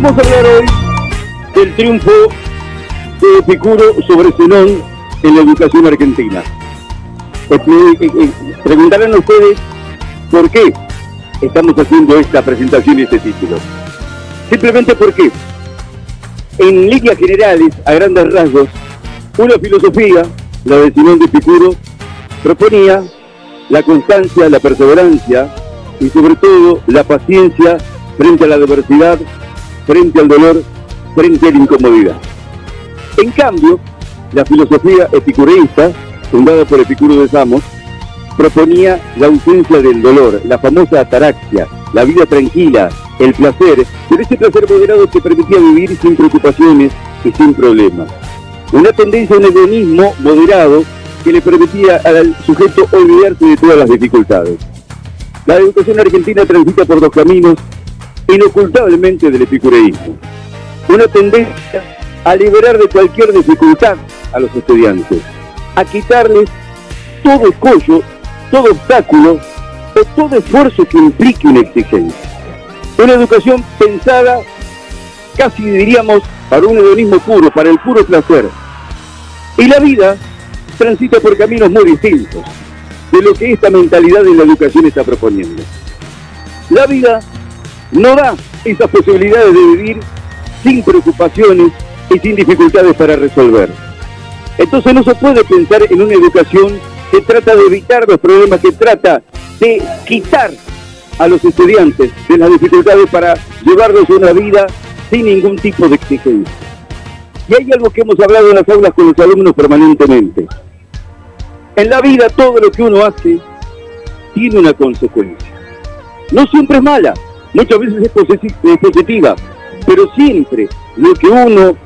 Vamos a hablar hoy del triunfo de Epicuro sobre Zenón en la educación argentina. Eh, eh, preguntarán ustedes por qué estamos haciendo esta presentación y este título. Simplemente porque, en líneas generales, a grandes rasgos, una filosofía, la de Simón de Epicuro, proponía la constancia, la perseverancia y sobre todo la paciencia frente a la adversidad, frente al dolor, frente a la incomodidad. En cambio, la filosofía epicureísta, fundada por Epicuro de Samos, proponía la ausencia del dolor, la famosa ataraxia, la vida tranquila, el placer, pero ese placer moderado que permitía vivir sin preocupaciones y sin problemas. Una tendencia a un hedonismo moderado que le permitía al sujeto olvidarse de todas las dificultades. La educación argentina transita por dos caminos inocultablemente del epicureísmo. Una tendencia a liberar de cualquier dificultad a los estudiantes, a quitarles todo escollo, todo obstáculo o todo esfuerzo que implique una exigencia. Una educación pensada, casi diríamos, para un hedonismo puro, para el puro placer. Y la vida transita por caminos muy distintos de lo que esta mentalidad de la educación está proponiendo. La vida no da esas posibilidades de vivir sin preocupaciones y sin dificultades para resolver. Entonces no se puede pensar en una educación que trata de evitar los problemas, que trata de quitar a los estudiantes de las dificultades para llevarlos a una vida sin ningún tipo de exigencia. Y hay algo que hemos hablado en las aulas con los alumnos permanentemente. En la vida todo lo que uno hace tiene una consecuencia. No siempre es mala, muchas veces es positiva, pero siempre lo que uno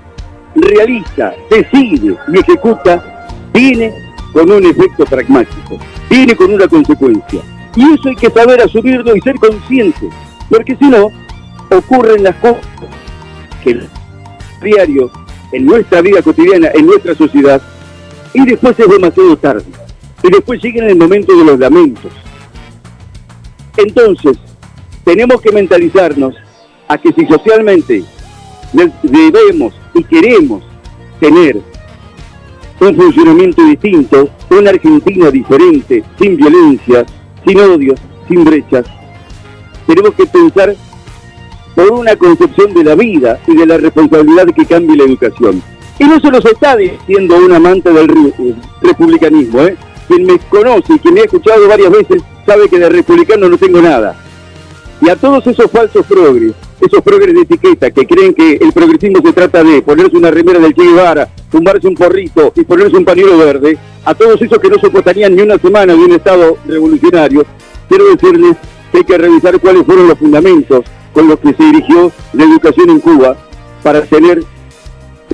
realiza, decide y ejecuta viene con un efecto pragmático, viene con una consecuencia. Y eso hay que saber asumirlo y ser consciente, porque si no, ocurren las cosas que diario, en nuestra vida cotidiana, en nuestra sociedad, y después es demasiado tarde. Y después llega el momento de los lamentos. Entonces, tenemos que mentalizarnos a que si socialmente debemos y queremos tener un funcionamiento distinto, una Argentina diferente, sin violencia, sin odios, sin brechas, tenemos que pensar por una concepción de la vida y de la responsabilidad que cambie la educación. Y no se está diciendo un amante del republicanismo, ¿eh? quien me conoce y quien me ha escuchado varias veces sabe que de republicano no tengo nada. Y a todos esos falsos progres, esos progres de etiqueta que creen que el progresismo se trata de ponerse una remera del Che Guevara, fumarse un porrito y ponerse un pañuelo verde, a todos esos que no soportarían ni una semana de un Estado revolucionario, quiero decirles que hay que revisar cuáles fueron los fundamentos con los que se dirigió la educación en Cuba para tener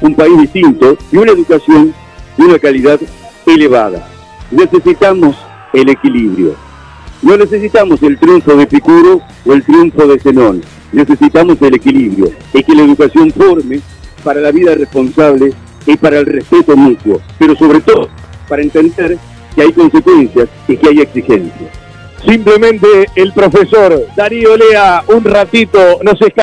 un país distinto y una educación de una calidad elevada. Necesitamos el equilibrio. No necesitamos el triunfo de Picuro o el triunfo de Zenón. Necesitamos el equilibrio y que la educación forme para la vida responsable y para el respeto mutuo, pero sobre todo para entender que hay consecuencias y que hay exigencias. Simplemente el profesor Darío Lea un ratito nos